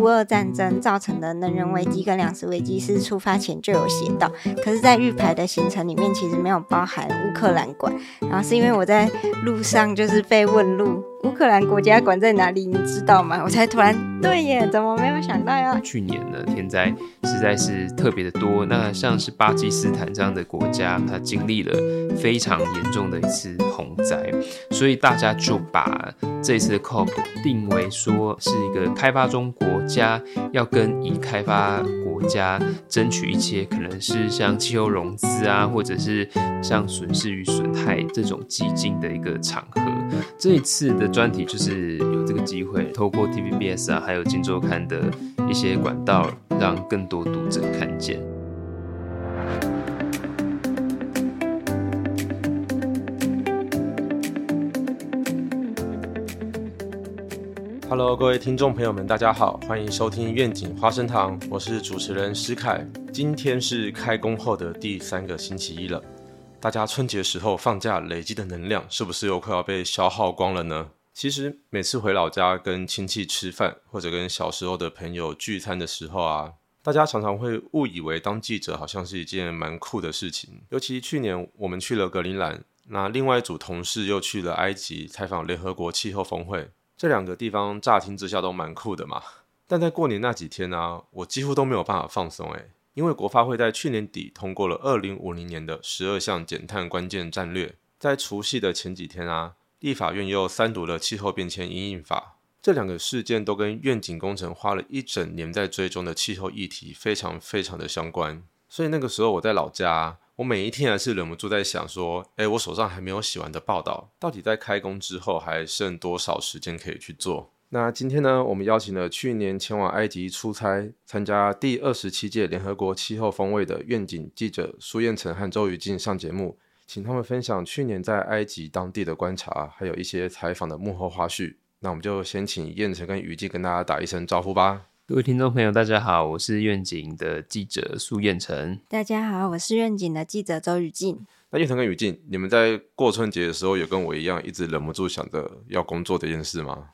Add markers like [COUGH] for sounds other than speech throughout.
乌俄战争造成的能源危机跟粮食危机是出发前就有写到，可是，在预排的行程里面其实没有包含乌克兰馆。然后是因为我在路上就是被问路。乌克兰国家馆在哪里？你知道吗？我才突然对耶，怎么没有想到呀？去年呢，天灾实在是特别的多。那像是巴基斯坦这样的国家，它经历了非常严重的一次洪灾，所以大家就把这次的 COP 定为说是一个开发中国家要跟已开发国家争取一些可能是像气候融资啊，或者是像损失与损害这种基金的一个场合。这一次的。专题就是有这个机会，透过 TVBS 啊，还有金周刊的一些管道，让更多读者看见。Hello，各位听众朋友们，大家好，欢迎收听愿景花生堂，我是主持人施凯。今天是开工后的第三个星期一了，大家春节时候放假累积的能量，是不是又快要被消耗光了呢？其实每次回老家跟亲戚吃饭，或者跟小时候的朋友聚餐的时候啊，大家常常会误以为当记者好像是一件蛮酷的事情。尤其去年我们去了格陵兰，那另外一组同事又去了埃及采访联合国气候峰会，这两个地方乍听之下都蛮酷的嘛。但在过年那几天呢，我几乎都没有办法放松诶，因为国发会在去年底通过了二零五零年的十二项减碳关键战略，在除夕的前几天啊。立法院又三读了气候变迁阴影法，这两个事件都跟愿景工程花了一整年在追踪的气候议题非常非常的相关。所以那个时候我在老家，我每一天还是忍不住在想说，哎，我手上还没有写完的报道，到底在开工之后还剩多少时间可以去做？那今天呢，我们邀请了去年前往埃及出差参加第二十七届联合国气候峰会的愿景记者苏彦成和周宇静上节目。请他们分享去年在埃及当地的观察，还有一些采访的幕后花絮。那我们就先请燕城跟雨季跟大家打一声招呼吧。各位听众朋友，大家好，我是愿景的记者苏燕城。大家好，我是愿景的记者周雨静。那燕城跟雨静，你们在过春节的时候有跟我一样一直忍不住想着要工作这件事吗？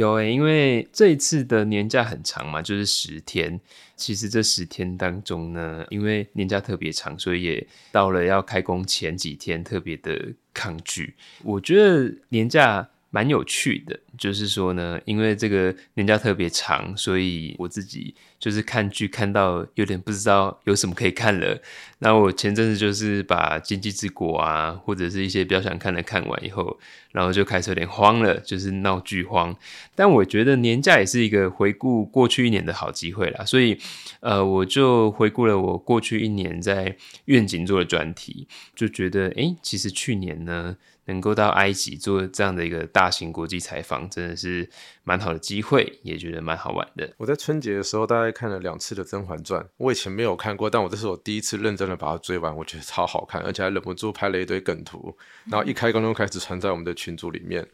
有诶，因为这一次的年假很长嘛，就是十天。其实这十天当中呢，因为年假特别长，所以也到了要开工前几天，特别的抗拒。我觉得年假。蛮有趣的，就是说呢，因为这个年假特别长，所以我自己就是看剧看到有点不知道有什么可以看了。那我前阵子就是把《经济之国》啊，或者是一些比较想看的看完以后，然后就开始有点慌了，就是闹剧荒。但我觉得年假也是一个回顾过去一年的好机会啦，所以呃，我就回顾了我过去一年在愿景做的专题，就觉得哎，其实去年呢。能够到埃及做这样的一个大型国际采访，真的是蛮好的机会，也觉得蛮好玩的。我在春节的时候大概看了两次的《甄嬛传》，我以前没有看过，但我这是我第一次认真的把它追完，我觉得超好看，而且还忍不住拍了一堆梗图，然后一开工就开始传在我们的群组里面。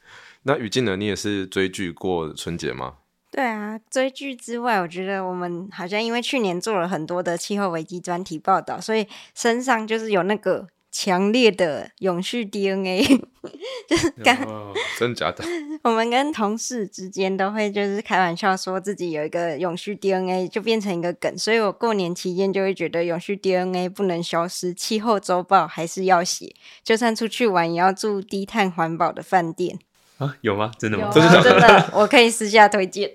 那雨静呢？你也是追剧过春节吗？对啊，追剧之外，我觉得我们好像因为去年做了很多的气候危机专题报道，所以身上就是有那个。强烈的永续 DNA，[LAUGHS] 就是跟真的假的？[LAUGHS] 我们跟同事之间都会就是开玩笑说自己有一个永续 DNA，就变成一个梗。所以我过年期间就会觉得永续 DNA 不能消失，气候周报还是要写，就算出去玩也要住低碳环保的饭店啊？有吗？真的吗？真的真的，我可以私下推荐。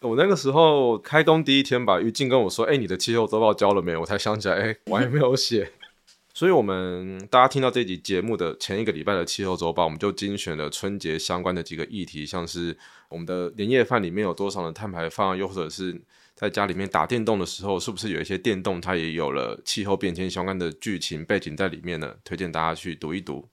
我 [LAUGHS] 那个时候开工第一天吧，于静跟我说：“哎，你的气候周报交了没？”我才想起来，哎，我还没有写。所以，我们大家听到这集节目的前一个礼拜的气候周报，我们就精选了春节相关的几个议题，像是我们的年夜饭里面有多少的碳排放，又或者是在家里面打电动的时候，是不是有一些电动它也有了气候变迁相关的剧情背景在里面呢？推荐大家去读一读。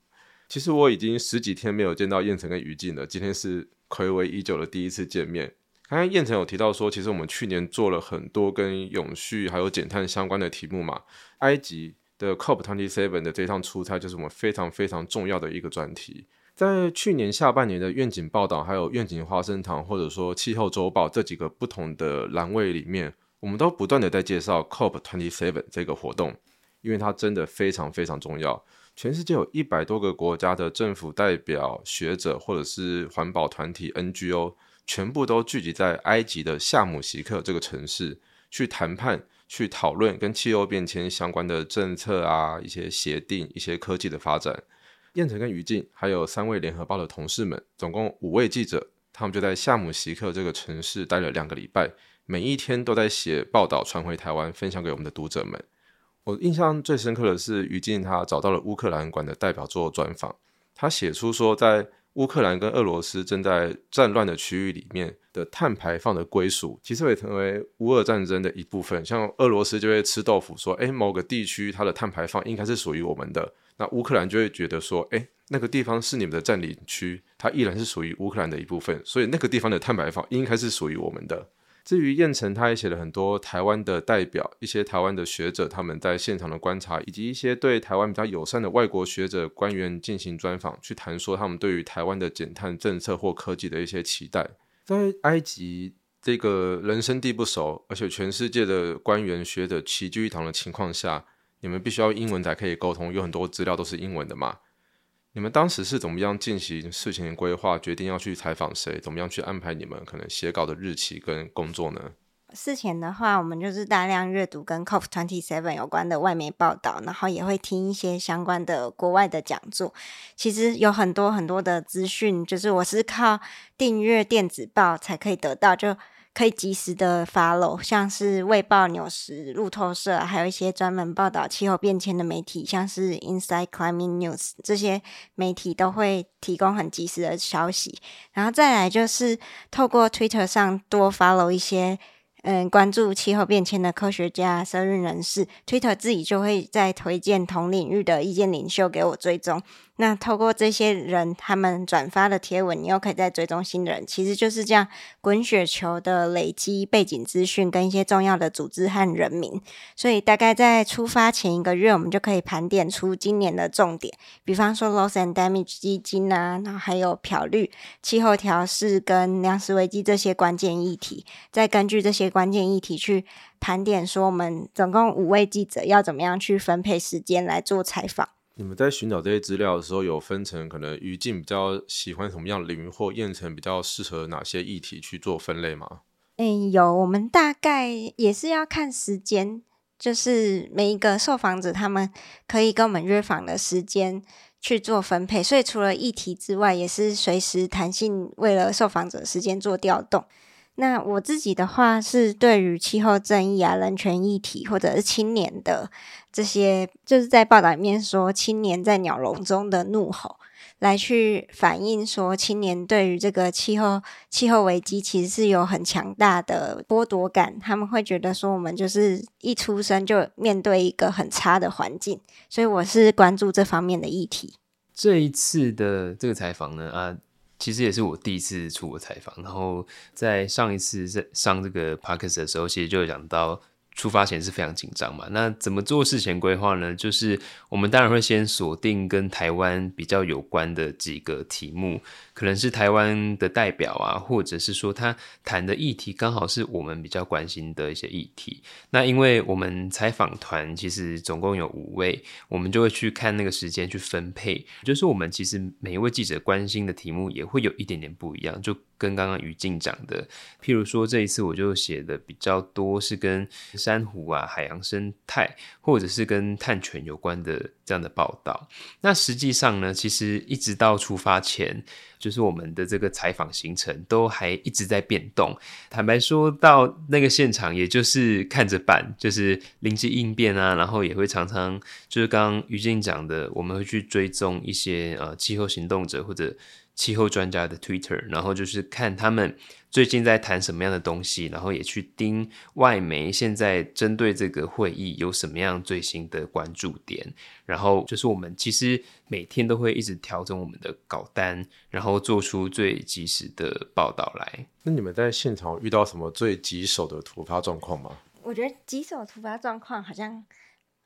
其实我已经十几天没有见到燕城跟于静了，今天是暌违已久的第一次见面。刚刚燕城有提到说，其实我们去年做了很多跟永续还有减碳相关的题目嘛，埃及。的 COP twenty seven 的这趟出差就是我们非常非常重要的一个专题。在去年下半年的愿景报道，还有愿景花生堂，或者说气候周报这几个不同的栏位里面，我们都不断的在介绍 COP twenty seven 这个活动，因为它真的非常非常重要。全世界有一百多个国家的政府代表、学者或者是环保团体 NGO，全部都聚集在埃及的夏姆西克这个城市去谈判、去讨论跟气候变迁相关的政策啊、一些协定、一些科技的发展。燕城跟于静还有三位联合报的同事们，总共五位记者，他们就在夏姆西克这个城市待了两个礼拜，每一天都在写报道传回台湾，分享给我们的读者们。我印象最深刻的是于静他找到了乌克兰馆的代表做专访，他写出说在。乌克兰跟俄罗斯正在战乱的区域里面的碳排放的归属，其实会成为乌俄战争的一部分。像俄罗斯就会吃豆腐，说：“哎，某个地区它的碳排放应该是属于我们的。”那乌克兰就会觉得说：“哎，那个地方是你们的占领区，它依然是属于乌克兰的一部分，所以那个地方的碳排放应该是属于我们的。”至于燕城，他也写了很多台湾的代表，一些台湾的学者他们在现场的观察，以及一些对台湾比较友善的外国学者官员进行专访，去谈说他们对于台湾的减碳政策或科技的一些期待。在埃及这个人生地不熟，而且全世界的官员学者齐聚一堂的情况下，你们必须要英文才可以沟通，有很多资料都是英文的嘛。你们当时是怎么样进行事情的规划？决定要去采访谁？怎么样去安排你们可能写稿的日期跟工作呢？事前的话，我们就是大量阅读跟 COP Twenty Seven 有关的外媒报道，然后也会听一些相关的国外的讲座。其实有很多很多的资讯，就是我是靠订阅电子报才可以得到，就。可以及时的 follow，像是《卫报》、《纽时》、路透社，还有一些专门报道气候变迁的媒体，像是 Inside Climate News，这些媒体都会提供很及时的消息。然后再来就是透过 Twitter 上多 follow 一些。嗯，关注气候变迁的科学家、社运人士，Twitter 自己就会在推荐同领域的意见领袖给我追踪。那透过这些人他们转发的贴文，你又可以再追踪新人，其实就是这样滚雪球的累积背景资讯跟一些重要的组织和人民。所以大概在出发前一个月，我们就可以盘点出今年的重点，比方说 loss and damage 基金啊，然后还有漂绿、气候调试跟粮食危机这些关键议题，再根据这些。关键议题去盘点，说我们总共五位记者要怎么样去分配时间来做采访。你们在寻找这些资料的时候，有分成可能于静比较喜欢什么样的领域，或燕城比较适合哪些议题去做分类吗？嗯，有。我们大概也是要看时间，就是每一个受访者他们可以跟我们约访的时间去做分配。所以除了议题之外，也是随时弹性，为了受访者时间做调动。那我自己的话是对于气候正义啊、人权议题，或者是青年的这些，就是在报道里面说青年在鸟笼中的怒吼，来去反映说青年对于这个气候气候危机其实是有很强大的剥夺感，他们会觉得说我们就是一出生就面对一个很差的环境，所以我是关注这方面的议题。这一次的这个采访呢，啊。其实也是我第一次出国采访，然后在上一次在上这个 p a r k e s 的时候，其实就讲到。出发前是非常紧张嘛？那怎么做事前规划呢？就是我们当然会先锁定跟台湾比较有关的几个题目，可能是台湾的代表啊，或者是说他谈的议题刚好是我们比较关心的一些议题。那因为我们采访团其实总共有五位，我们就会去看那个时间去分配，就是我们其实每一位记者关心的题目也会有一点点不一样，就。跟刚刚于静讲的，譬如说这一次我就写的比较多是跟珊瑚啊、海洋生态，或者是跟碳权有关的这样的报道。那实际上呢，其实一直到出发前，就是我们的这个采访行程都还一直在变动。坦白说到那个现场，也就是看着办，就是临机应变啊，然后也会常常就是刚刚于静讲的，我们会去追踪一些呃气候行动者或者。气候专家的 Twitter，然后就是看他们最近在谈什么样的东西，然后也去盯外媒现在针对这个会议有什么样最新的关注点，然后就是我们其实每天都会一直调整我们的稿单，然后做出最及时的报道来。那你们在现场遇到什么最棘手的突发状况吗？我觉得棘手突发状况好像。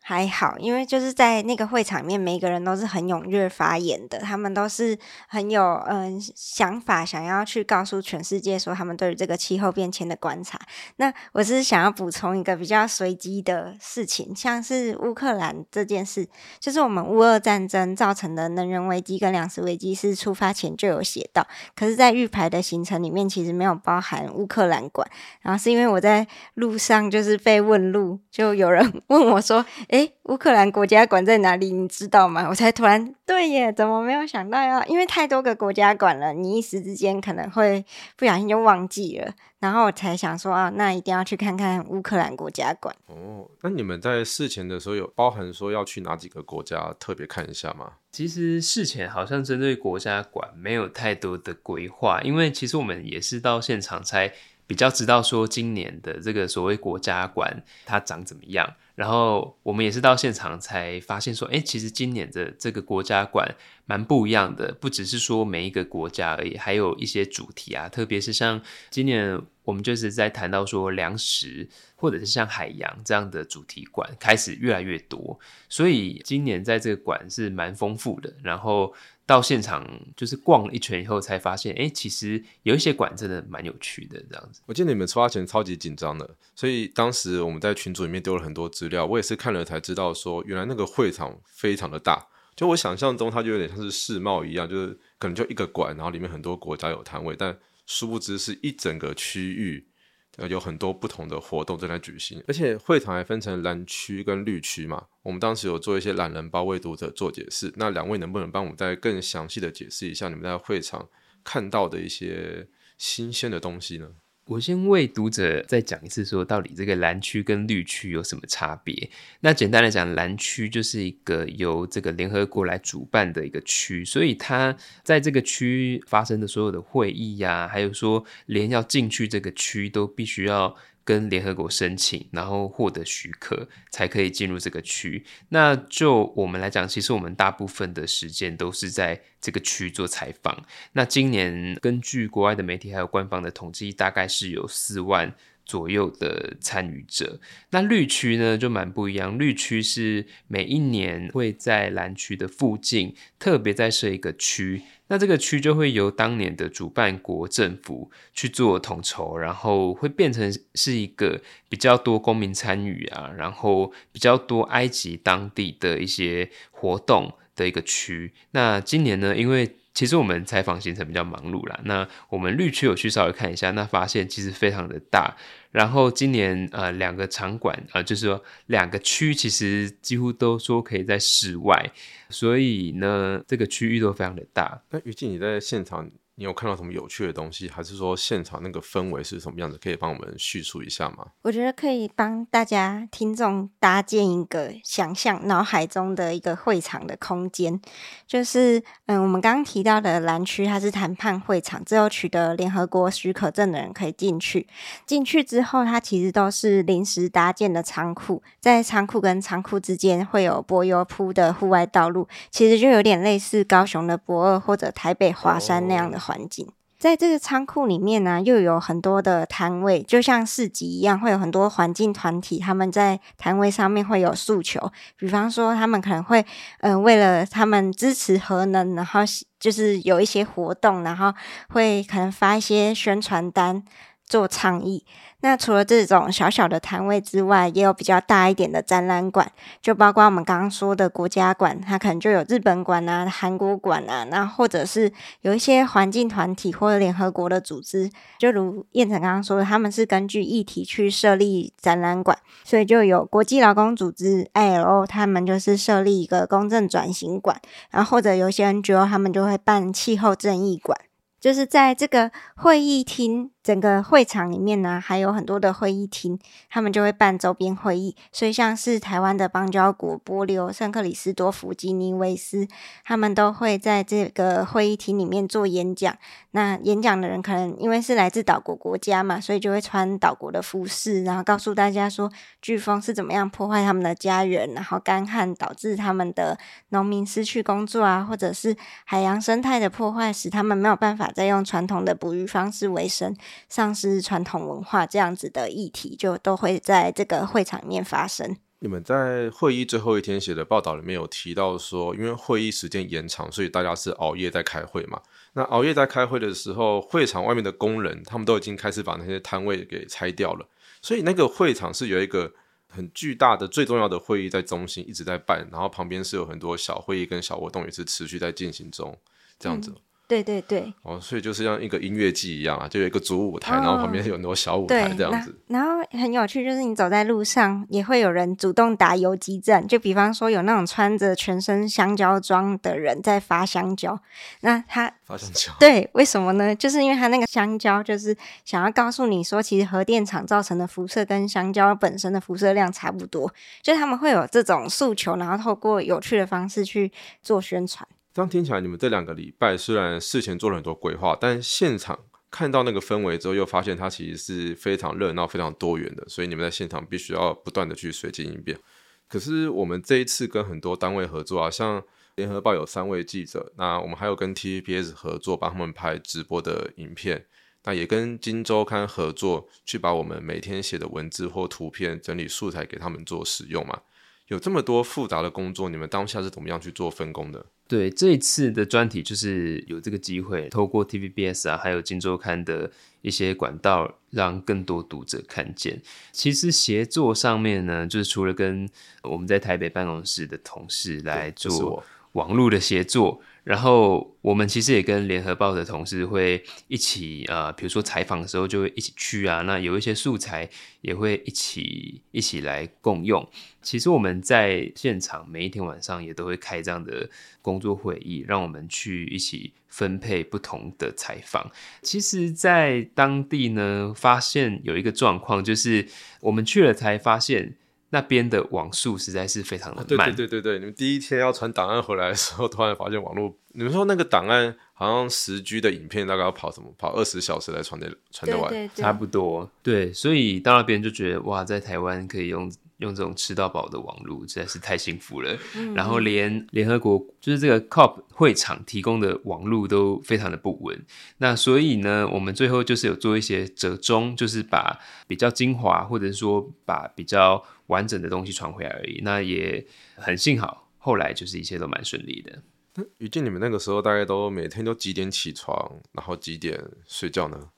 还好，因为就是在那个会场里面，每个人都是很踊跃发言的，他们都是很有嗯想法，想要去告诉全世界说他们对于这个气候变迁的观察。那我是想要补充一个比较随机的事情，像是乌克兰这件事，就是我们乌俄战争造成的能源危机跟粮食危机是出发前就有写到，可是，在预排的行程里面其实没有包含乌克兰馆。然后是因为我在路上就是被问路，就有人 [LAUGHS] 问我说。诶，乌克兰国家馆在哪里？你知道吗？我才突然对耶，怎么没有想到要？因为太多个国家馆了，你一时之间可能会不小心就忘记了。然后我才想说啊，那一定要去看看乌克兰国家馆。哦，那你们在事前的时候有包含说要去哪几个国家特别看一下吗？其实事前好像针对国家馆没有太多的规划，因为其实我们也是到现场才比较知道说今年的这个所谓国家馆它长怎么样。然后我们也是到现场才发现说，哎，其实今年的这个国家馆蛮不一样的，不只是说每一个国家而已，还有一些主题啊，特别是像今年我们就是在谈到说粮食或者是像海洋这样的主题馆开始越来越多，所以今年在这个馆是蛮丰富的。然后。到现场就是逛了一圈以后，才发现，哎，其实有一些馆真的蛮有趣的，这样子。我记得你们出发前超级紧张的，所以当时我们在群组里面丢了很多资料，我也是看了才知道，说原来那个会场非常的大，就我想象中它就有点像是世贸一样，就是可能就一个馆，然后里面很多国家有摊位，但殊不知是一整个区域。有很多不同的活动正在举行，而且会场还分成蓝区跟绿区嘛。我们当时有做一些懒人包为读者做解释，那两位能不能帮我们再更详细的解释一下你们在会场看到的一些新鲜的东西呢？我先为读者再讲一次，说到底这个蓝区跟绿区有什么差别？那简单来讲，蓝区就是一个由这个联合国来主办的一个区，所以它在这个区发生的所有的会议呀，还有说连要进去这个区都必须要。跟联合国申请，然后获得许可，才可以进入这个区。那就我们来讲，其实我们大部分的时间都是在这个区做采访。那今年根据国外的媒体还有官方的统计，大概是有四万。左右的参与者，那绿区呢就蛮不一样。绿区是每一年会在蓝区的附近特别再设一个区，那这个区就会由当年的主办国政府去做统筹，然后会变成是一个比较多公民参与啊，然后比较多埃及当地的一些活动的一个区。那今年呢，因为其实我们采访行程比较忙碌啦，那我们绿区有去稍微看一下，那发现其实非常的大。然后今年呃两个场馆啊，就是说两个区其实几乎都说可以在室外，所以呢这个区域都非常的大。那于静你在现场。你有看到什么有趣的东西，还是说现场那个氛围是什么样子？可以帮我们叙述一下吗？我觉得可以帮大家听众搭建一个想象脑海中的一个会场的空间，就是嗯，我们刚刚提到的蓝区，它是谈判会场，只有取得联合国许可证的人可以进去。进去之后，它其实都是临时搭建的仓库，在仓库跟仓库之间会有柏油铺的户外道路，其实就有点类似高雄的博二或者台北华山那样的。环境在这个仓库里面呢，又有很多的摊位，就像市集一样，会有很多环境团体，他们在摊位上面会有诉求，比方说他们可能会，嗯，为了他们支持核能，然后就是有一些活动，然后会可能发一些宣传单做倡议。那除了这种小小的摊位之外，也有比较大一点的展览馆，就包括我们刚刚说的国家馆，它可能就有日本馆啊、韩国馆啊，那或者是有一些环境团体或者联合国的组织，就如燕城刚刚说的，他们是根据议题去设立展览馆，所以就有国际劳工组织 ILO，他们就是设立一个公正转型馆，然后或者有些 NGO，他们就会办气候正义馆，就是在这个会议厅。整个会场里面呢，还有很多的会议厅，他们就会办周边会议。所以像是台湾的邦交国波流、圣克里斯多夫、吉尼维斯，他们都会在这个会议厅里面做演讲。那演讲的人可能因为是来自岛国国家嘛，所以就会穿岛国的服饰，然后告诉大家说，飓风是怎么样破坏他们的家园，然后干旱导致他们的农民失去工作啊，或者是海洋生态的破坏，使他们没有办法再用传统的捕鱼方式为生。丧失传统文化这样子的议题，就都会在这个会场里面发生。你们在会议最后一天写的报道里面有提到说，因为会议时间延长，所以大家是熬夜在开会嘛。那熬夜在开会的时候，会场外面的工人他们都已经开始把那些摊位给拆掉了，所以那个会场是有一个很巨大的、最重要的会议在中心一直在办，然后旁边是有很多小会议跟小活动也是持续在进行中，这样子。对对对，哦，所以就是像一个音乐季一样啊，就有一个主舞台，然后旁边有很多小舞台这样子。然后很有趣，就是你走在路上，也会有人主动打游击战。就比方说，有那种穿着全身香蕉装的人在发香蕉，那他 [LAUGHS] 发香蕉，[LAUGHS] 对，为什么呢？就是因为他那个香蕉，就是想要告诉你说，其实核电厂造成的辐射跟香蕉本身的辐射量差不多。就他们会有这种诉求，然后透过有趣的方式去做宣传。这样听起来，你们这两个礼拜虽然事前做了很多规划，但现场看到那个氛围之后，又发现它其实是非常热闹、非常多元的。所以你们在现场必须要不断的去随机应变。可是我们这一次跟很多单位合作啊，像联合报有三位记者，那我们还有跟 TVBS 合作，帮他们拍直播的影片。那也跟金周刊合作，去把我们每天写的文字或图片整理素材给他们做使用嘛。有这么多复杂的工作，你们当下是怎么样去做分工的？对，这一次的专题就是有这个机会，透过 TVBS 啊，还有金周刊的一些管道，让更多读者看见。其实协作上面呢，就是除了跟我们在台北办公室的同事来做网络的协作。然后我们其实也跟联合报的同事会一起，呃，比如说采访的时候就会一起去啊。那有一些素材也会一起一起来共用。其实我们在现场每一天晚上也都会开这样的工作会议，让我们去一起分配不同的采访。其实，在当地呢，发现有一个状况，就是我们去了才发现。那边的网速实在是非常的慢。对对对对对，你们第一天要传档案回来的时候，突然发现网络，你们说那个档案好像十 G 的影片大概要跑什么？跑二十小时来传得传得完，差不多。对，所以到那边就觉得哇，在台湾可以用。用这种吃到饱的网络实在是太幸福了。然后连联合国就是这个 COP 会场提供的网络都非常的不稳。那所以呢，我们最后就是有做一些折中，就是把比较精华或者说把比较完整的东西传回来而已。那也很幸好，后来就是一切都蛮顺利的。那于静，你们那个时候大概都每天都几点起床，然后几点睡觉呢？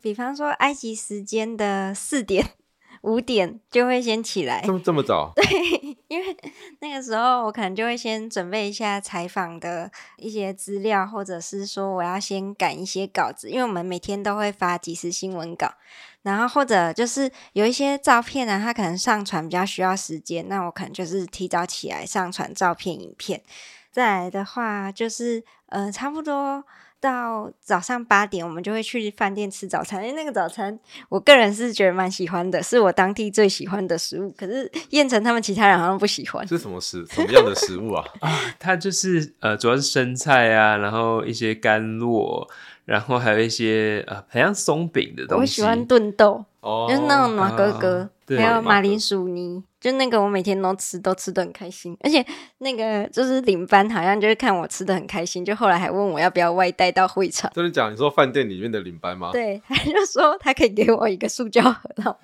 比方说埃及时间的四点。五点就会先起来，这么这么早？[LAUGHS] 对，因为那个时候我可能就会先准备一下采访的一些资料，或者是说我要先赶一些稿子，因为我们每天都会发即时新闻稿，然后或者就是有一些照片呢，它可能上传比较需要时间，那我可能就是提早起来上传照片、影片。再来的话，就是呃，差不多。到早上八点，我们就会去饭店吃早餐。因为，那个早餐，我个人是觉得蛮喜欢的，是我当地最喜欢的食物。可是燕城他们其他人好像不喜欢。是什么食？什么样的食物啊？[LAUGHS] 啊，它就是呃，主要是生菜啊，然后一些干酪，然后还有一些呃，很像松饼的东西。我喜欢炖豆，就是那种暖哥哥，还有马铃薯泥。就那个，我每天都吃，都吃的很开心。而且那个就是领班，好像就是看我吃的很开心，就后来还问我要不要外带到会场。就是讲你说饭店里面的领班吗？对，[LAUGHS] 他就说他可以给我一个塑胶盒，然后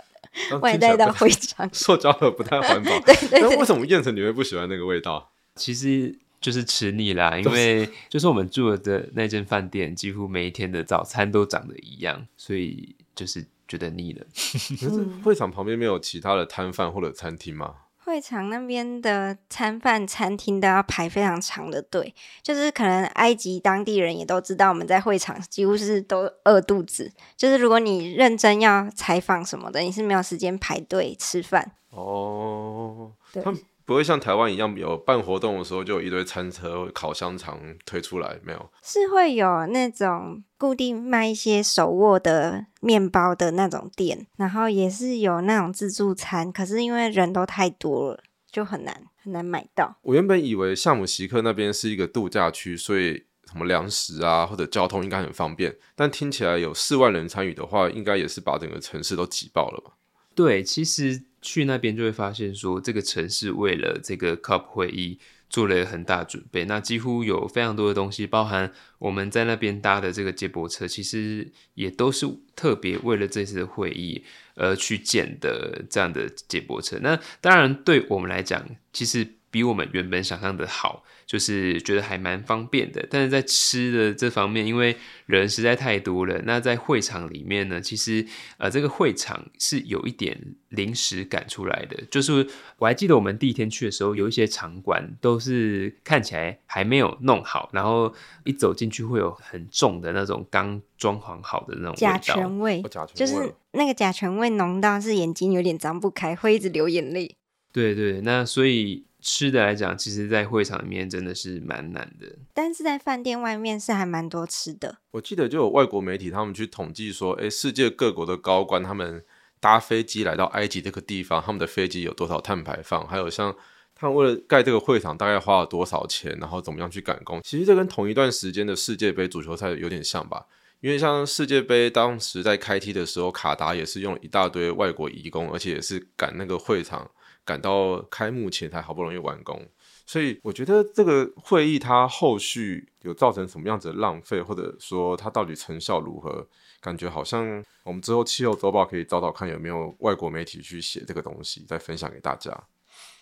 外带到会场。[LAUGHS] 塑胶盒不太环保。[LAUGHS] 对对。那为什么燕城你会不喜欢那个味道？其实就是吃腻啦，因为就是我们住的那间饭店，几乎每一天的早餐都长得一样，所以就是。觉得腻了。[LAUGHS] 可是会场旁边没有其他的摊贩或者餐厅吗？会场那边的餐饭餐厅都要排非常长的队，就是可能埃及当地人也都知道，我们在会场几乎是都饿肚子。就是如果你认真要采访什么的，你是没有时间排队吃饭。哦，对。不会像台湾一样有办活动的时候就有一堆餐车、烤香肠推出来，没有？是会有那种固定卖一些手握的面包的那种店，然后也是有那种自助餐，可是因为人都太多了，就很难很难买到。我原本以为夏姆席克那边是一个度假区，所以什么粮食啊或者交通应该很方便，但听起来有四万人参与的话，应该也是把整个城市都挤爆了吧？对，其实。去那边就会发现，说这个城市为了这个 COP 会议做了很大准备。那几乎有非常多的东西，包含我们在那边搭的这个接驳车，其实也都是特别为了这次的会议而去建的这样的接驳车。那当然对我们来讲，其实比我们原本想象的好。就是觉得还蛮方便的，但是在吃的这方面，因为人实在太多了，那在会场里面呢，其实呃这个会场是有一点临时赶出来的。就是我还记得我们第一天去的时候，有一些场馆都是看起来还没有弄好，然后一走进去会有很重的那种刚装潢好的那种甲醛味，就是那个甲醛味浓到是眼睛有点张不开，会一直流眼泪。对对，那所以。吃的来讲，其实，在会场里面真的是蛮难的。但是在饭店外面是还蛮多吃的。我记得就有外国媒体他们去统计说，哎，世界各国的高官他们搭飞机来到埃及这个地方，他们的飞机有多少碳排放？还有像他们为了盖这个会场，大概花了多少钱？然后怎么样去赶工？其实这跟同一段时间的世界杯足球赛有点像吧？因为像世界杯当时在开踢的时候，卡达也是用一大堆外国移工，而且也是赶那个会场。赶到开幕前才好不容易完工，所以我觉得这个会议它后续有造成什么样子的浪费，或者说它到底成效如何？感觉好像我们之后气候周报可以找找看有没有外国媒体去写这个东西，再分享给大家。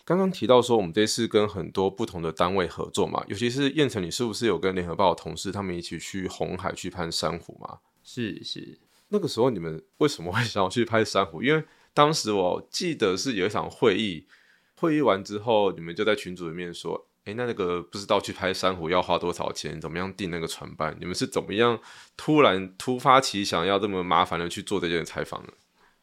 刚刚提到说我们这次跟很多不同的单位合作嘛，尤其是燕城，你是不是有跟联合报的同事他们一起去红海去拍珊瑚嘛？是是，那个时候你们为什么会想要去拍珊瑚？因为当时我记得是有一场会议，会议完之后，你们就在群组里面说：“哎，那那个不知道去拍珊瑚要花多少钱？怎么样订那个船班？你们是怎么样突然突发奇想要这么麻烦的去做这件采访呢？”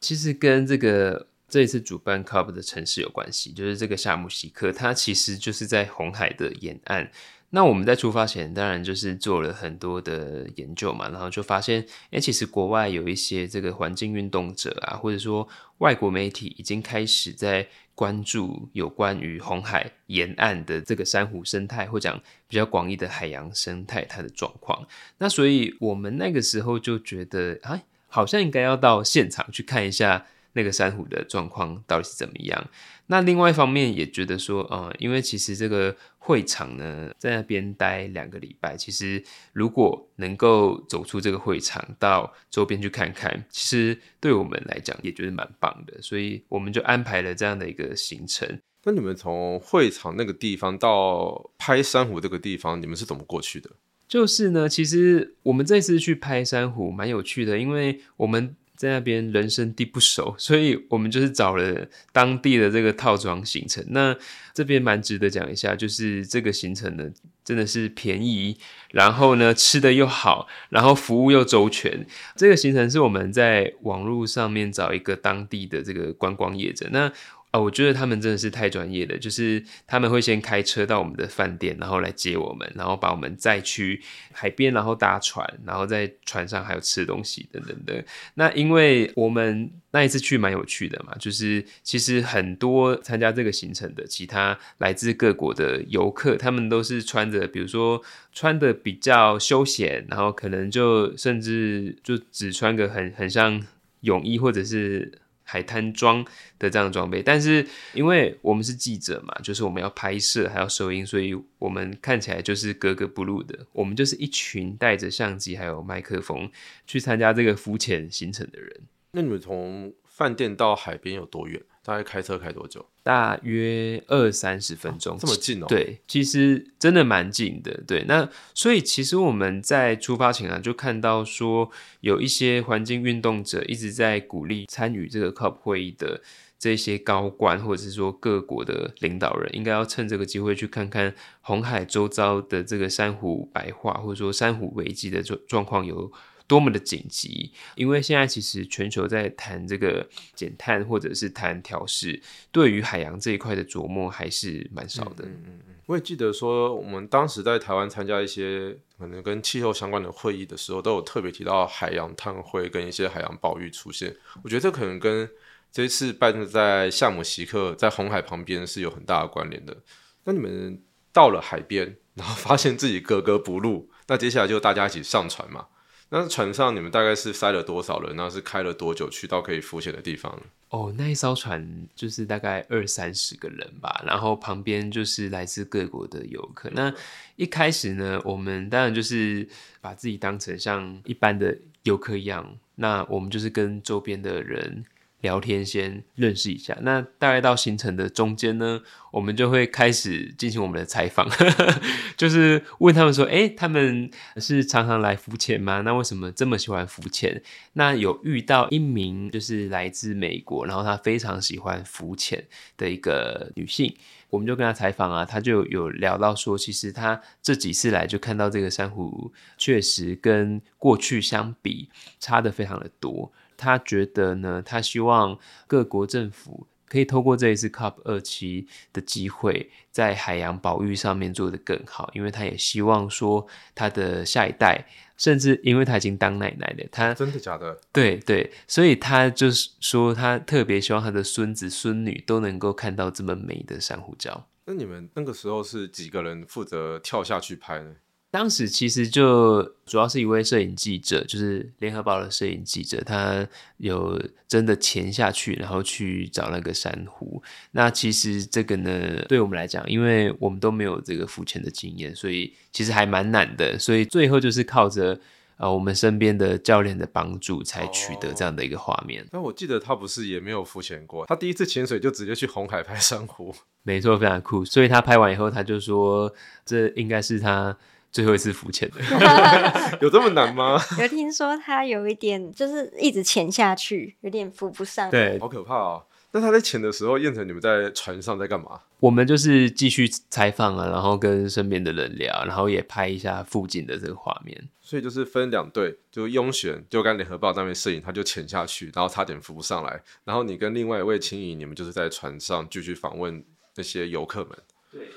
其实跟这个这一次主办 Cup 的城市有关系，就是这个夏姆西克，它其实就是在红海的沿岸。那我们在出发前，当然就是做了很多的研究嘛，然后就发现，哎，其实国外有一些这个环境运动者啊，或者说外国媒体已经开始在关注有关于红海沿岸的这个珊瑚生态，或讲比较广义的海洋生态它的状况。那所以我们那个时候就觉得，哎，好像应该要到现场去看一下那个珊瑚的状况到底是怎么样。那另外一方面也觉得说，呃，因为其实这个会场呢，在那边待两个礼拜，其实如果能够走出这个会场，到周边去看看，其实对我们来讲也觉得蛮棒的，所以我们就安排了这样的一个行程。那你们从会场那个地方到拍珊瑚这个地方，你们是怎么过去的？就是呢，其实我们这次去拍珊瑚蛮有趣的，因为我们。在那边人生地不熟，[LAUGHS] 所以我们就是找了当地的这个套装行程。那这边蛮值得讲一下，就是这个行程呢，真的是便宜，然后呢吃的又好，然后服务又周全。这个行程是我们在网络上面找一个当地的这个观光业者。那啊，我觉得他们真的是太专业了，就是他们会先开车到我们的饭店，然后来接我们，然后把我们载去海边，然后搭船，然后在船上还有吃东西等等等。那因为我们那一次去蛮有趣的嘛，就是其实很多参加这个行程的其他来自各国的游客，他们都是穿着，比如说穿的比较休闲，然后可能就甚至就只穿个很很像泳衣或者是。海滩装的这样装备，但是因为我们是记者嘛，就是我们要拍摄还要收音，所以我们看起来就是格格不入的。我们就是一群带着相机还有麦克风去参加这个浮潜行程的人。那你们从饭店到海边有多远？大概开车开多久？大约二三十分钟，这么近哦。对，其实真的蛮近的。对，那所以其实我们在出发前啊，就看到说有一些环境运动者一直在鼓励参与这个 COP 会议的这些高官，或者是说各国的领导人，应该要趁这个机会去看看红海周遭的这个珊瑚白化，或者说珊瑚危机的状状况有。多么的紧急！因为现在其实全球在谈这个减碳，或者是谈调试，对于海洋这一块的琢磨还是蛮少的。嗯嗯嗯。我也记得说，我们当时在台湾参加一些可能跟气候相关的会议的时候，都有特别提到海洋碳汇跟一些海洋保育出现。我觉得这可能跟这一次拜登在夏姆西克在红海旁边是有很大的关联的。那你们到了海边，然后发现自己格格不入，那接下来就大家一起上船嘛？那船上你们大概是塞了多少人？那是开了多久去到可以浮潜的地方？哦，那一艘船就是大概二三十个人吧，然后旁边就是来自各国的游客。那一开始呢，我们当然就是把自己当成像一般的游客一样，那我们就是跟周边的人。聊天先认识一下，那大概到行程的中间呢，我们就会开始进行我们的采访，[LAUGHS] 就是问他们说：“哎，他们是常常来浮潜吗？那为什么这么喜欢浮潜？”那有遇到一名就是来自美国，然后她非常喜欢浮潜的一个女性，我们就跟她采访啊，她就有聊到说，其实她这几次来就看到这个珊瑚，确实跟过去相比差的非常的多。他觉得呢，他希望各国政府可以透过这一次 COP 二期的机会，在海洋保育上面做得更好，因为他也希望说他的下一代，甚至因为他已经当奶奶了，他真的假的？对对，所以他就是说，他特别希望他的孙子孙女都能够看到这么美的珊瑚礁。那你们那个时候是几个人负责跳下去拍呢？当时其实就主要是一位摄影记者，就是联合报的摄影记者，他有真的潜下去，然后去找那个珊瑚。那其实这个呢，对我们来讲，因为我们都没有这个浮潜的经验，所以其实还蛮难的。所以最后就是靠着呃我们身边的教练的帮助，才取得这样的一个画面。但我记得他不是也没有浮潜过，他第一次潜水就直接去红海拍珊瑚，[LAUGHS] 没错，非常酷。所以他拍完以后，他就说这应该是他。最后一次浮潜的，[LAUGHS] 有这么难吗？[LAUGHS] 有听说他有一点，就是一直潜下去，有点浮不上。对，好可怕哦。那他在潜的时候，燕城你们在船上在干嘛？我们就是继续采访啊，然后跟身边的人聊，然后也拍一下附近的这个画面。所以就是分两队，就雍璇就跟联合报那边摄影，他就潜下去，然后差点浮不上来。然后你跟另外一位青怡，你们就是在船上继续访问那些游客们。对对。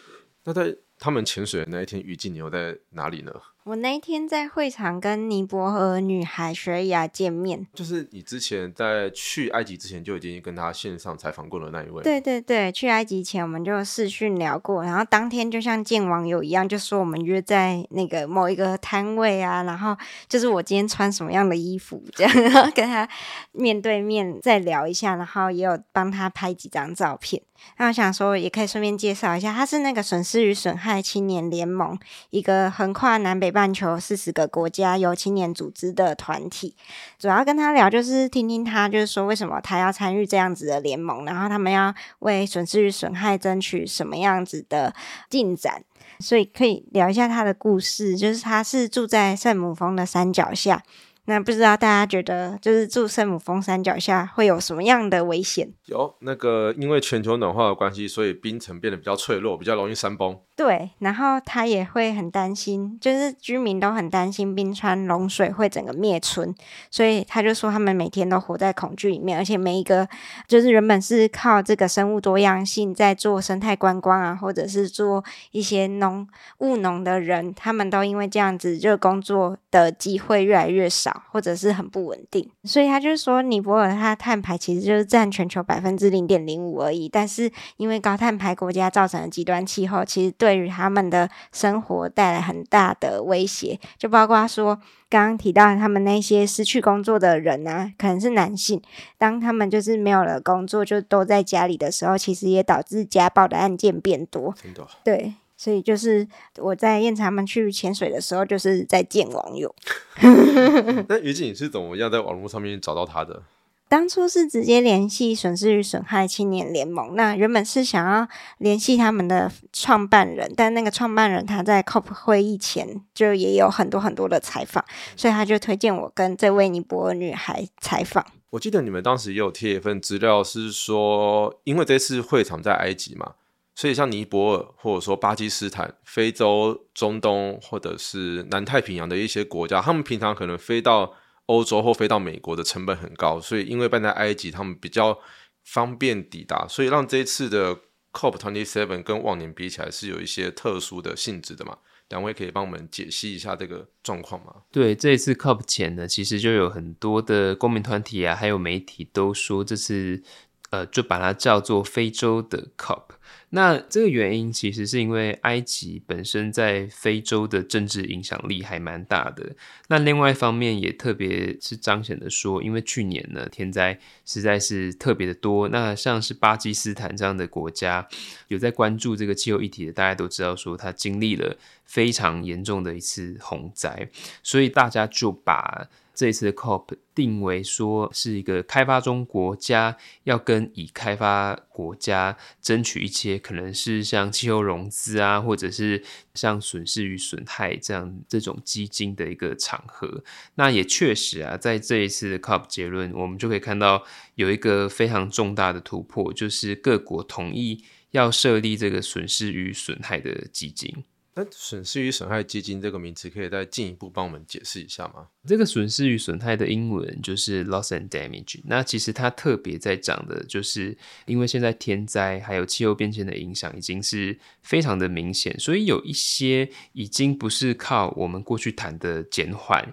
那在他们潜水的那一天，雨季你又在哪里呢？我那一天在会场跟尼泊尔女孩雪雅见面，就是你之前在去埃及之前就已经跟她线上采访过的那一位。对对对，去埃及前我们就视讯聊过，然后当天就像见网友一样，就说我们约在那个某一个摊位啊，然后就是我今天穿什么样的衣服这样，然 [LAUGHS] 后跟她面对面再聊一下，然后也有帮她拍几张照片。那我想说，也可以顺便介绍一下，他是那个损失与损害青年联盟，一个横跨南北半球四十个国家由青年组织的团体。主要跟他聊，就是听听他，就是说为什么他要参与这样子的联盟，然后他们要为损失与损害争取什么样子的进展。所以可以聊一下他的故事，就是他是住在圣母峰的山脚下。那不知道大家觉得，就是住圣母峰山脚下会有什么样的危险？有那个，因为全球暖化的关系，所以冰层变得比较脆弱，比较容易山崩。对，然后他也会很担心，就是居民都很担心冰川融水会整个灭村，所以他就说他们每天都活在恐惧里面，而且每一个就是原本是靠这个生物多样性在做生态观光啊，或者是做一些农务农的人，他们都因为这样子，就工作的机会越来越少，或者是很不稳定，所以他就说，尼泊尔它碳排其实就是占全球百分之零点零五而已，但是因为高碳排国家造成的极端气候，其实对对于他们的生活带来很大的威胁，就包括说刚刚提到他们那些失去工作的人啊，可能是男性，当他们就是没有了工作，就都在家里的时候，其实也导致家暴的案件变多。真的？对，所以就是我在燕他们去潜水的时候，就是在见网友。[LAUGHS] 那于静你是怎么样在网络上面找到他的？当初是直接联系损失与损害青年联盟，那原本是想要联系他们的创办人，但那个创办人他在 COP 会议前就也有很多很多的采访，所以他就推荐我跟这位尼泊尔女孩采访。我记得你们当时也有贴一份资料，是说因为这次会场在埃及嘛，所以像尼泊尔或者说巴基斯坦、非洲、中东或者是南太平洋的一些国家，他们平常可能飞到。欧洲或飞到美国的成本很高，所以因为办在埃及，他们比较方便抵达，所以让这一次的 COP twenty seven 跟往年比起来是有一些特殊的性质的嘛？两位可以帮我们解析一下这个状况吗？对，这一次 COP 前呢，其实就有很多的公民团体啊，还有媒体都说这次呃，就把它叫做非洲的 COP。那这个原因其实是因为埃及本身在非洲的政治影响力还蛮大的。那另外一方面也特别是彰显的说，因为去年呢天灾实在是特别的多。那像是巴基斯坦这样的国家，有在关注这个气候议题的，大家都知道说它经历了非常严重的一次洪灾，所以大家就把。这一次的 COP 定为说是一个开发中国家要跟已开发国家争取一些可能是像气候融资啊，或者是像损失与损害这样这种基金的一个场合。那也确实啊，在这一次的 COP 结论，我们就可以看到有一个非常重大的突破，就是各国同意要设立这个损失与损害的基金。那损失与损害基金这个名词，可以再进一步帮我们解释一下吗？这个损失与损害的英文就是 loss and damage。那其实它特别在讲的，就是因为现在天灾还有气候变迁的影响已经是非常的明显，所以有一些已经不是靠我们过去谈的减缓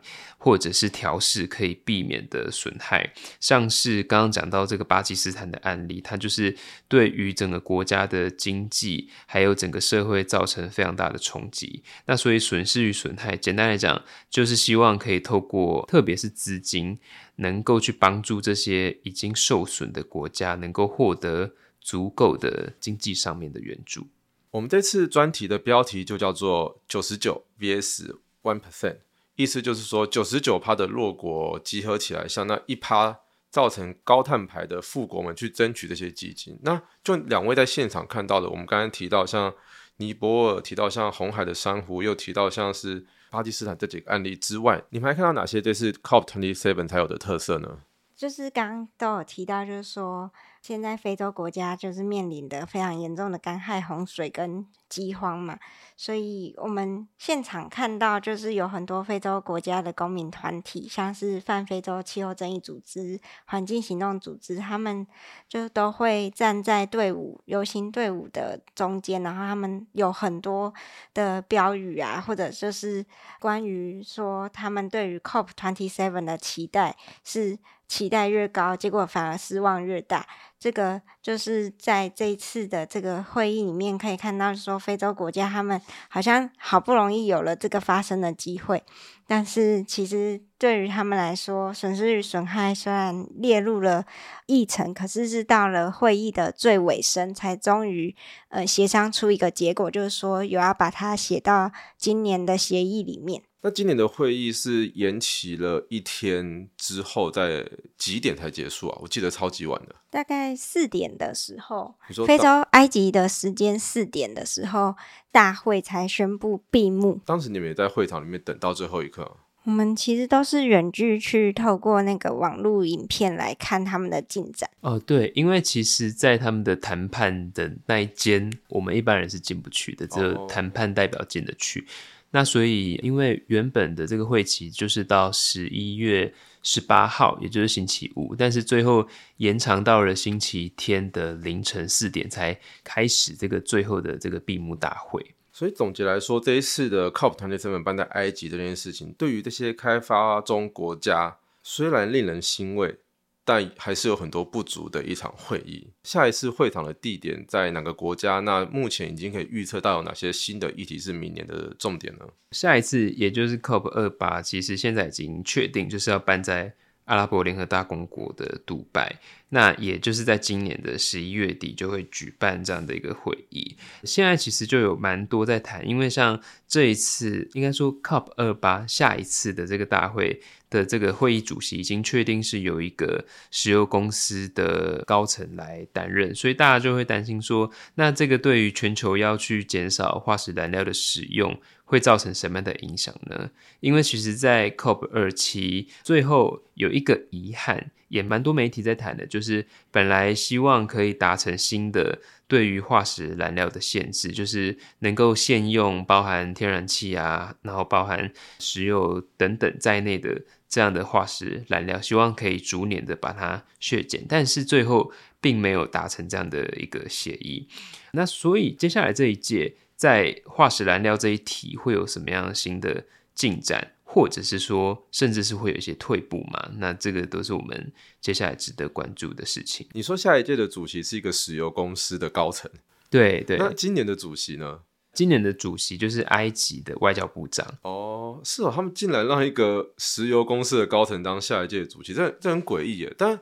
或者是调试可以避免的损害，像是刚刚讲到这个巴基斯坦的案例，它就是对于整个国家的经济还有整个社会造成非常大的冲击。那所以损失与损害，简单来讲，就是希望可以透过特别是资金，能够去帮助这些已经受损的国家，能够获得足够的经济上面的援助。我们这次专题的标题就叫做“九十九 vs one percent”，意思就是说，九十九趴的弱国集合起来，向那一趴造成高碳排的富国们去争取这些基金。那就两位在现场看到的，我们刚刚提到像尼泊尔，提到像红海的珊瑚，又提到像是。巴基斯坦这几个案例之外，你们还看到哪些这是 COP twenty seven 才有的特色呢？就是刚刚都有提到，就是说。现在非洲国家就是面临的非常严重的干旱、洪水跟饥荒嘛，所以我们现场看到就是有很多非洲国家的公民团体，像是泛非洲气候正义组织、环境行动组织，他们就都会站在队伍游行队伍的中间，然后他们有很多的标语啊，或者就是关于说他们对于 COP twenty seven 的期待是。期待越高，结果反而失望越大。这个就是在这一次的这个会议里面可以看到，说非洲国家他们好像好不容易有了这个发声的机会，但是其实对于他们来说，损失与损害虽然列入了议程，可是是到了会议的最尾声才终于呃协商出一个结果，就是说有要把它写到今年的协议里面。那今年的会议是延期了一天之后，在几点才结束啊？我记得超级晚的，大概四点的时候，非洲埃及的时间四点的时候，大会才宣布闭幕。当时你们也在会场里面等到最后一刻。我们其实都是远距去透过那个网络影片来看他们的进展。哦，对，因为其实，在他们的谈判的那一间，我们一般人是进不去的，只有谈判代表进得去。那所以，因为原本的这个会期就是到十一月十八号，也就是星期五，但是最后延长到了星期天的凌晨四点才开始这个最后的这个闭幕大会。所以总结来说，这一次的 COP 团队成本办在埃及这件事情，对于这些开发中国家，虽然令人欣慰。但还是有很多不足的一场会议。下一次会场的地点在哪个国家？那目前已经可以预测到有哪些新的议题是明年的重点呢？下一次也就是 COP 二八，其实现在已经确定就是要办在阿拉伯联合大公国的杜拜。那也就是在今年的十一月底就会举办这样的一个会议。现在其实就有蛮多在谈，因为像这一次应该说 COP 二八下一次的这个大会。的这个会议主席已经确定是由一个石油公司的高层来担任，所以大家就会担心说，那这个对于全球要去减少化石燃料的使用会造成什么样的影响呢？因为其实，在 COP 二期最后有一个遗憾，也蛮多媒体在谈的，就是本来希望可以达成新的对于化石燃料的限制，就是能够限用包含天然气啊，然后包含石油等等在内的。这样的化石燃料，希望可以逐年的把它削减，但是最后并没有达成这样的一个协议。那所以接下来这一届在化石燃料这一题会有什么样新的进展？或者是说，甚至是会有一些退步嘛？那这个都是我们接下来值得关注的事情。你说下一届的主席是一个石油公司的高层，对对。那今年的主席呢？今年的主席就是埃及的外交部长。哦，是哦，他们竟然让一个石油公司的高层当下一届的主席，这这很诡异耶。但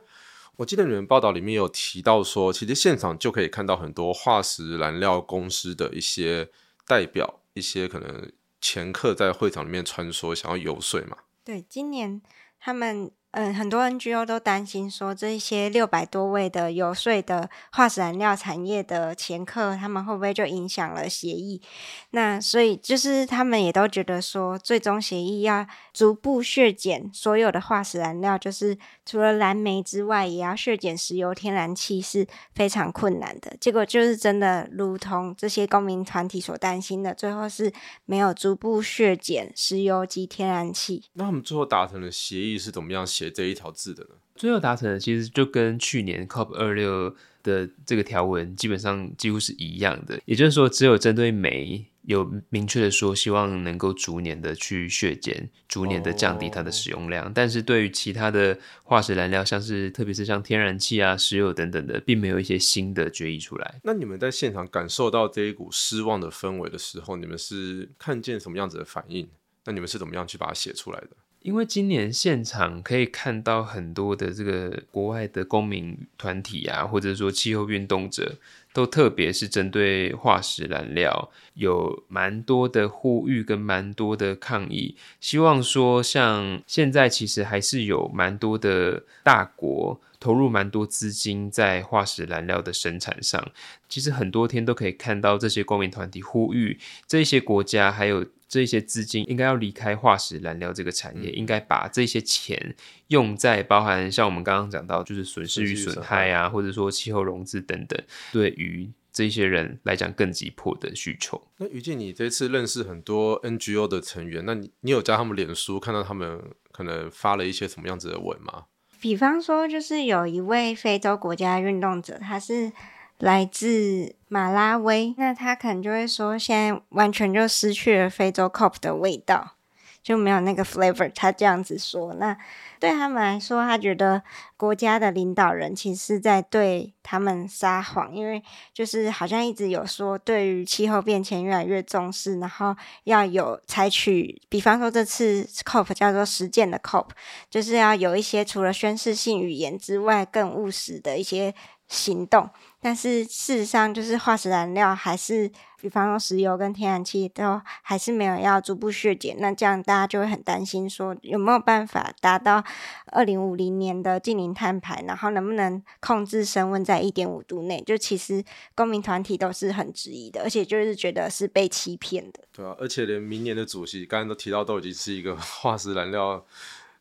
我记得你们报道里面有提到说，其实现场就可以看到很多化石燃料公司的一些代表，一些可能前客在会场里面穿梭，想要游说嘛。对，今年他们。嗯，很多 NGO 都担心说，这些六百多位的游说的化石燃料产业的前客，他们会不会就影响了协议？那所以就是他们也都觉得说，最终协议要逐步削减所有的化石燃料，就是除了蓝煤之外，也要削减石油、天然气是非常困难的。结果就是真的，如同这些公民团体所担心的，最后是没有逐步削减石油及天然气。那我们最后达成的协议是怎么样？写这一条字的呢？最后达成的其实就跟去年 COP 二六的这个条文基本上几乎是一样的，也就是说，只有针对煤有明确的说，希望能够逐年的去削减，逐年的降低它的使用量。但是对于其他的化石燃料，像是特别是像天然气啊、石油等等的，并没有一些新的决议出来。那你们在现场感受到这一股失望的氛围的时候，你们是看见什么样子的反应？那你们是怎么样去把它写出来的？因为今年现场可以看到很多的这个国外的公民团体啊，或者说气候运动者，都特别是针对化石燃料有蛮多的呼吁跟蛮多的抗议，希望说像现在其实还是有蛮多的大国投入蛮多资金在化石燃料的生产上，其实很多天都可以看到这些公民团体呼吁这些国家还有。这些资金应该要离开化石燃料这个产业，应该把这些钱用在包含像我们刚刚讲到，就是损失与损害啊，或者说气候融资等等，对于这些人来讲更急迫的需求。那于静，你这次认识很多 NGO 的成员，那你你有加他们脸书，看到他们可能发了一些什么样子的文吗？比方说，就是有一位非洲国家运动者，他是。来自马拉维，那他可能就会说，现在完全就失去了非洲 COP 的味道，就没有那个 flavor。他这样子说，那对他们来说，他觉得国家的领导人其实在对他们撒谎，因为就是好像一直有说，对于气候变迁越来越重视，然后要有采取，比方说这次 COP 叫做实践的 COP，就是要有一些除了宣誓性语言之外，更务实的一些。行动，但是事实上就是化石燃料还是，比方说石油跟天然气都还是没有要逐步削减，那这样大家就会很担心，说有没有办法达到二零五零年的近零碳排，然后能不能控制升温在一点五度内？就其实公民团体都是很质疑的，而且就是觉得是被欺骗的。对啊，而且连明年的主席刚刚都提到，都已经是一个 [LAUGHS] 化石燃料。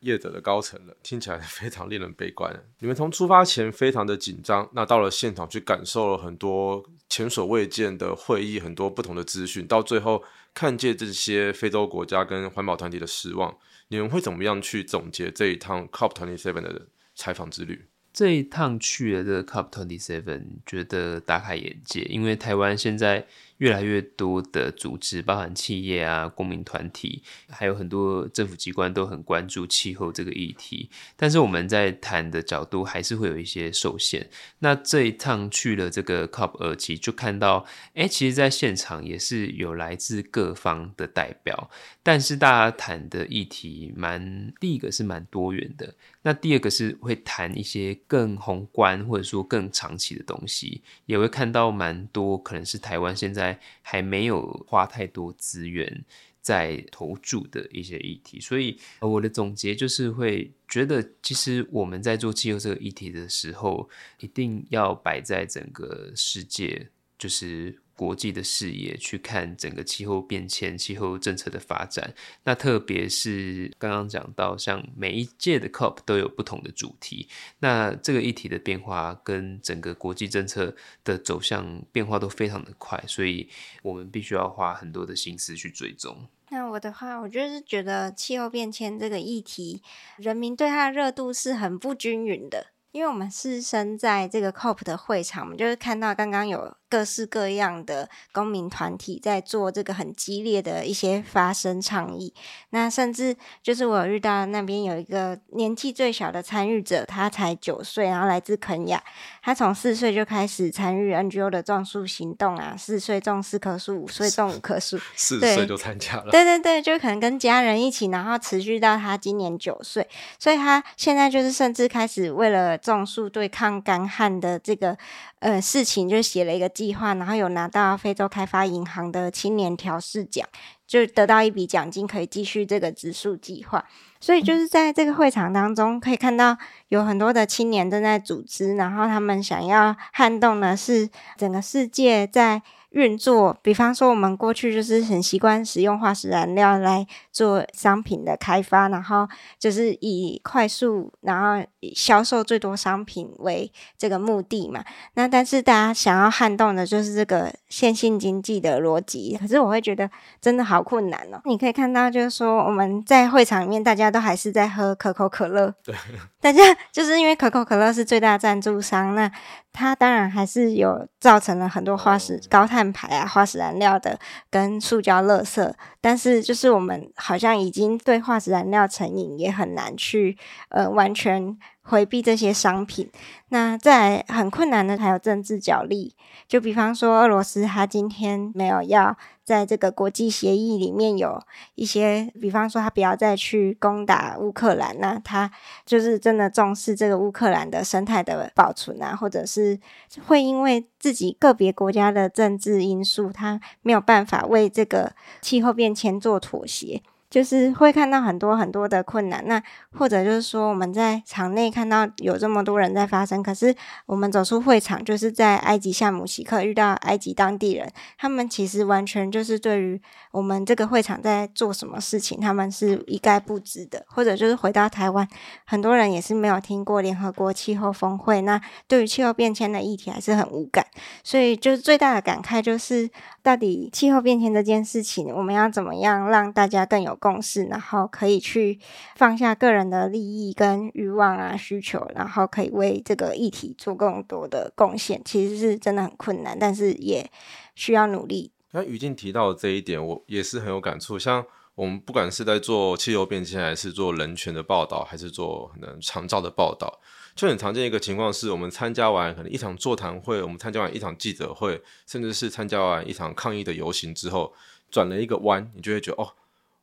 业者的高层了，听起来 [LAUGHS] 非常令人悲观。你们从出发前非常的紧张，那到了现场去感受了很多前所未见的会议，很多不同的资讯，到最后看见这些非洲国家跟环保团体的失望，你们会怎么样去总结这一趟 COP twenty seven 的采访之旅？这一趟去了这个 COP twenty seven，觉得大开眼界，因为台湾现在。越来越多的组织，包含企业啊、公民团体，还有很多政府机关都很关注气候这个议题。但是我们在谈的角度还是会有一些受限。那这一趟去了这个 COP 二期，就看到，哎，其实，在现场也是有来自各方的代表，但是大家谈的议题蛮，第一个是蛮多元的，那第二个是会谈一些更宏观或者说更长期的东西，也会看到蛮多可能是台湾现在。还没有花太多资源在投注的一些议题，所以我的总结就是会觉得，其实我们在做气候这个议题的时候，一定要摆在整个世界，就是。国际的视野去看整个气候变迁、气候政策的发展，那特别是刚刚讲到，像每一届的 COP 都有不同的主题，那这个议题的变化跟整个国际政策的走向变化都非常的快，所以我们必须要花很多的心思去追踪。那我的话，我就是觉得气候变迁这个议题，人民对它的热度是很不均匀的。因为我们是身在这个 COP 的会场，我们就是看到刚刚有各式各样的公民团体在做这个很激烈的一些发声倡议。那甚至就是我遇到那边有一个年纪最小的参与者，他才九岁，然后来自肯亚，他从四岁就开始参与 NGO 的种树行动啊，四岁种四棵树，五岁种五棵树，[LAUGHS] 四对岁就参加了，对对对，就可能跟家人一起，然后持续到他今年九岁，所以他现在就是甚至开始为了种树对抗干旱的这个呃事情，就写了一个计划，然后有拿到非洲开发银行的青年调试奖，就得到一笔奖金，可以继续这个植树计划。所以就是在这个会场当中，可以看到有很多的青年正在组织，然后他们想要撼动的是整个世界在。运作，比方说我们过去就是很习惯使用化石燃料来做商品的开发，然后就是以快速然后销售最多商品为这个目的嘛。那但是大家想要撼动的就是这个线性经济的逻辑，可是我会觉得真的好困难哦。你可以看到，就是说我们在会场里面，大家都还是在喝可口可乐，对，大家就是因为可口可乐是最大赞助商，那。它当然还是有造成了很多化石高碳排啊、化石燃料的跟塑胶垃圾，但是就是我们好像已经对化石燃料成瘾，也很难去呃完全回避这些商品。那在很困难的还有政治角力，就比方说俄罗斯，他今天没有要。在这个国际协议里面有一些，比方说他不要再去攻打乌克兰，那他就是真的重视这个乌克兰的生态的保存啊，或者是会因为自己个别国家的政治因素，他没有办法为这个气候变迁做妥协。就是会看到很多很多的困难，那或者就是说我们在场内看到有这么多人在发生，可是我们走出会场，就是在埃及夏姆西克遇到埃及当地人，他们其实完全就是对于我们这个会场在做什么事情，他们是一概不知的，或者就是回到台湾，很多人也是没有听过联合国气候峰会，那对于气候变迁的议题还是很无感，所以就是最大的感慨就是，到底气候变迁这件事情，我们要怎么样让大家更有。共识，然后可以去放下个人的利益跟欲望啊需求，然后可以为这个议题做更多的贡献。其实是真的很困难，但是也需要努力。那于静提到的这一点，我也是很有感触。像我们不管是在做气候变迁，还是做人权的报道，还是做可能长照的报道，就很常见一个情况是，我们参加完可能一场座谈会，我们参加完一场记者会，甚至是参加完一场抗议的游行之后，转了一个弯，你就会觉得哦。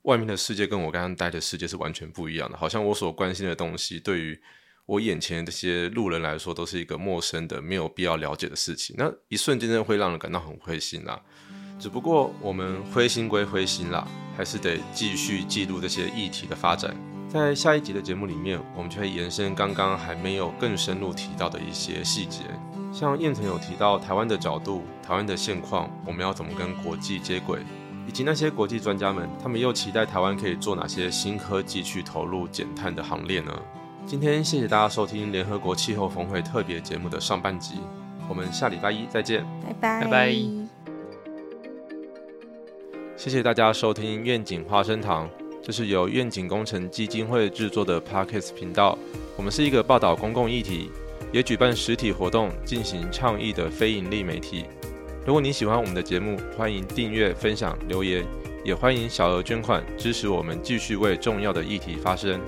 外面的世界跟我刚刚待的世界是完全不一样的，好像我所关心的东西，对于我眼前这些路人来说，都是一个陌生的、没有必要了解的事情。那一瞬间，真的会让人感到很灰心啦。只不过我们灰心归灰心啦，还是得继续记录这些议题的发展。在下一集的节目里面，我们就会延伸刚刚还没有更深入提到的一些细节，像燕城有提到台湾的角度、台湾的现况，我们要怎么跟国际接轨。以及那些国际专家们，他们又期待台湾可以做哪些新科技去投入减碳的行列呢？今天谢谢大家收听联合国气候峰会特别节目的上半集，我们下礼拜一再见，拜拜拜拜。谢谢大家收听愿景花生堂，这是由愿景工程基金会制作的 Parkes 频道，我们是一个报道公共议题，也举办实体活动进行倡议的非营利媒体。如果你喜欢我们的节目，欢迎订阅、分享、留言，也欢迎小额捐款支持我们，继续为重要的议题发声。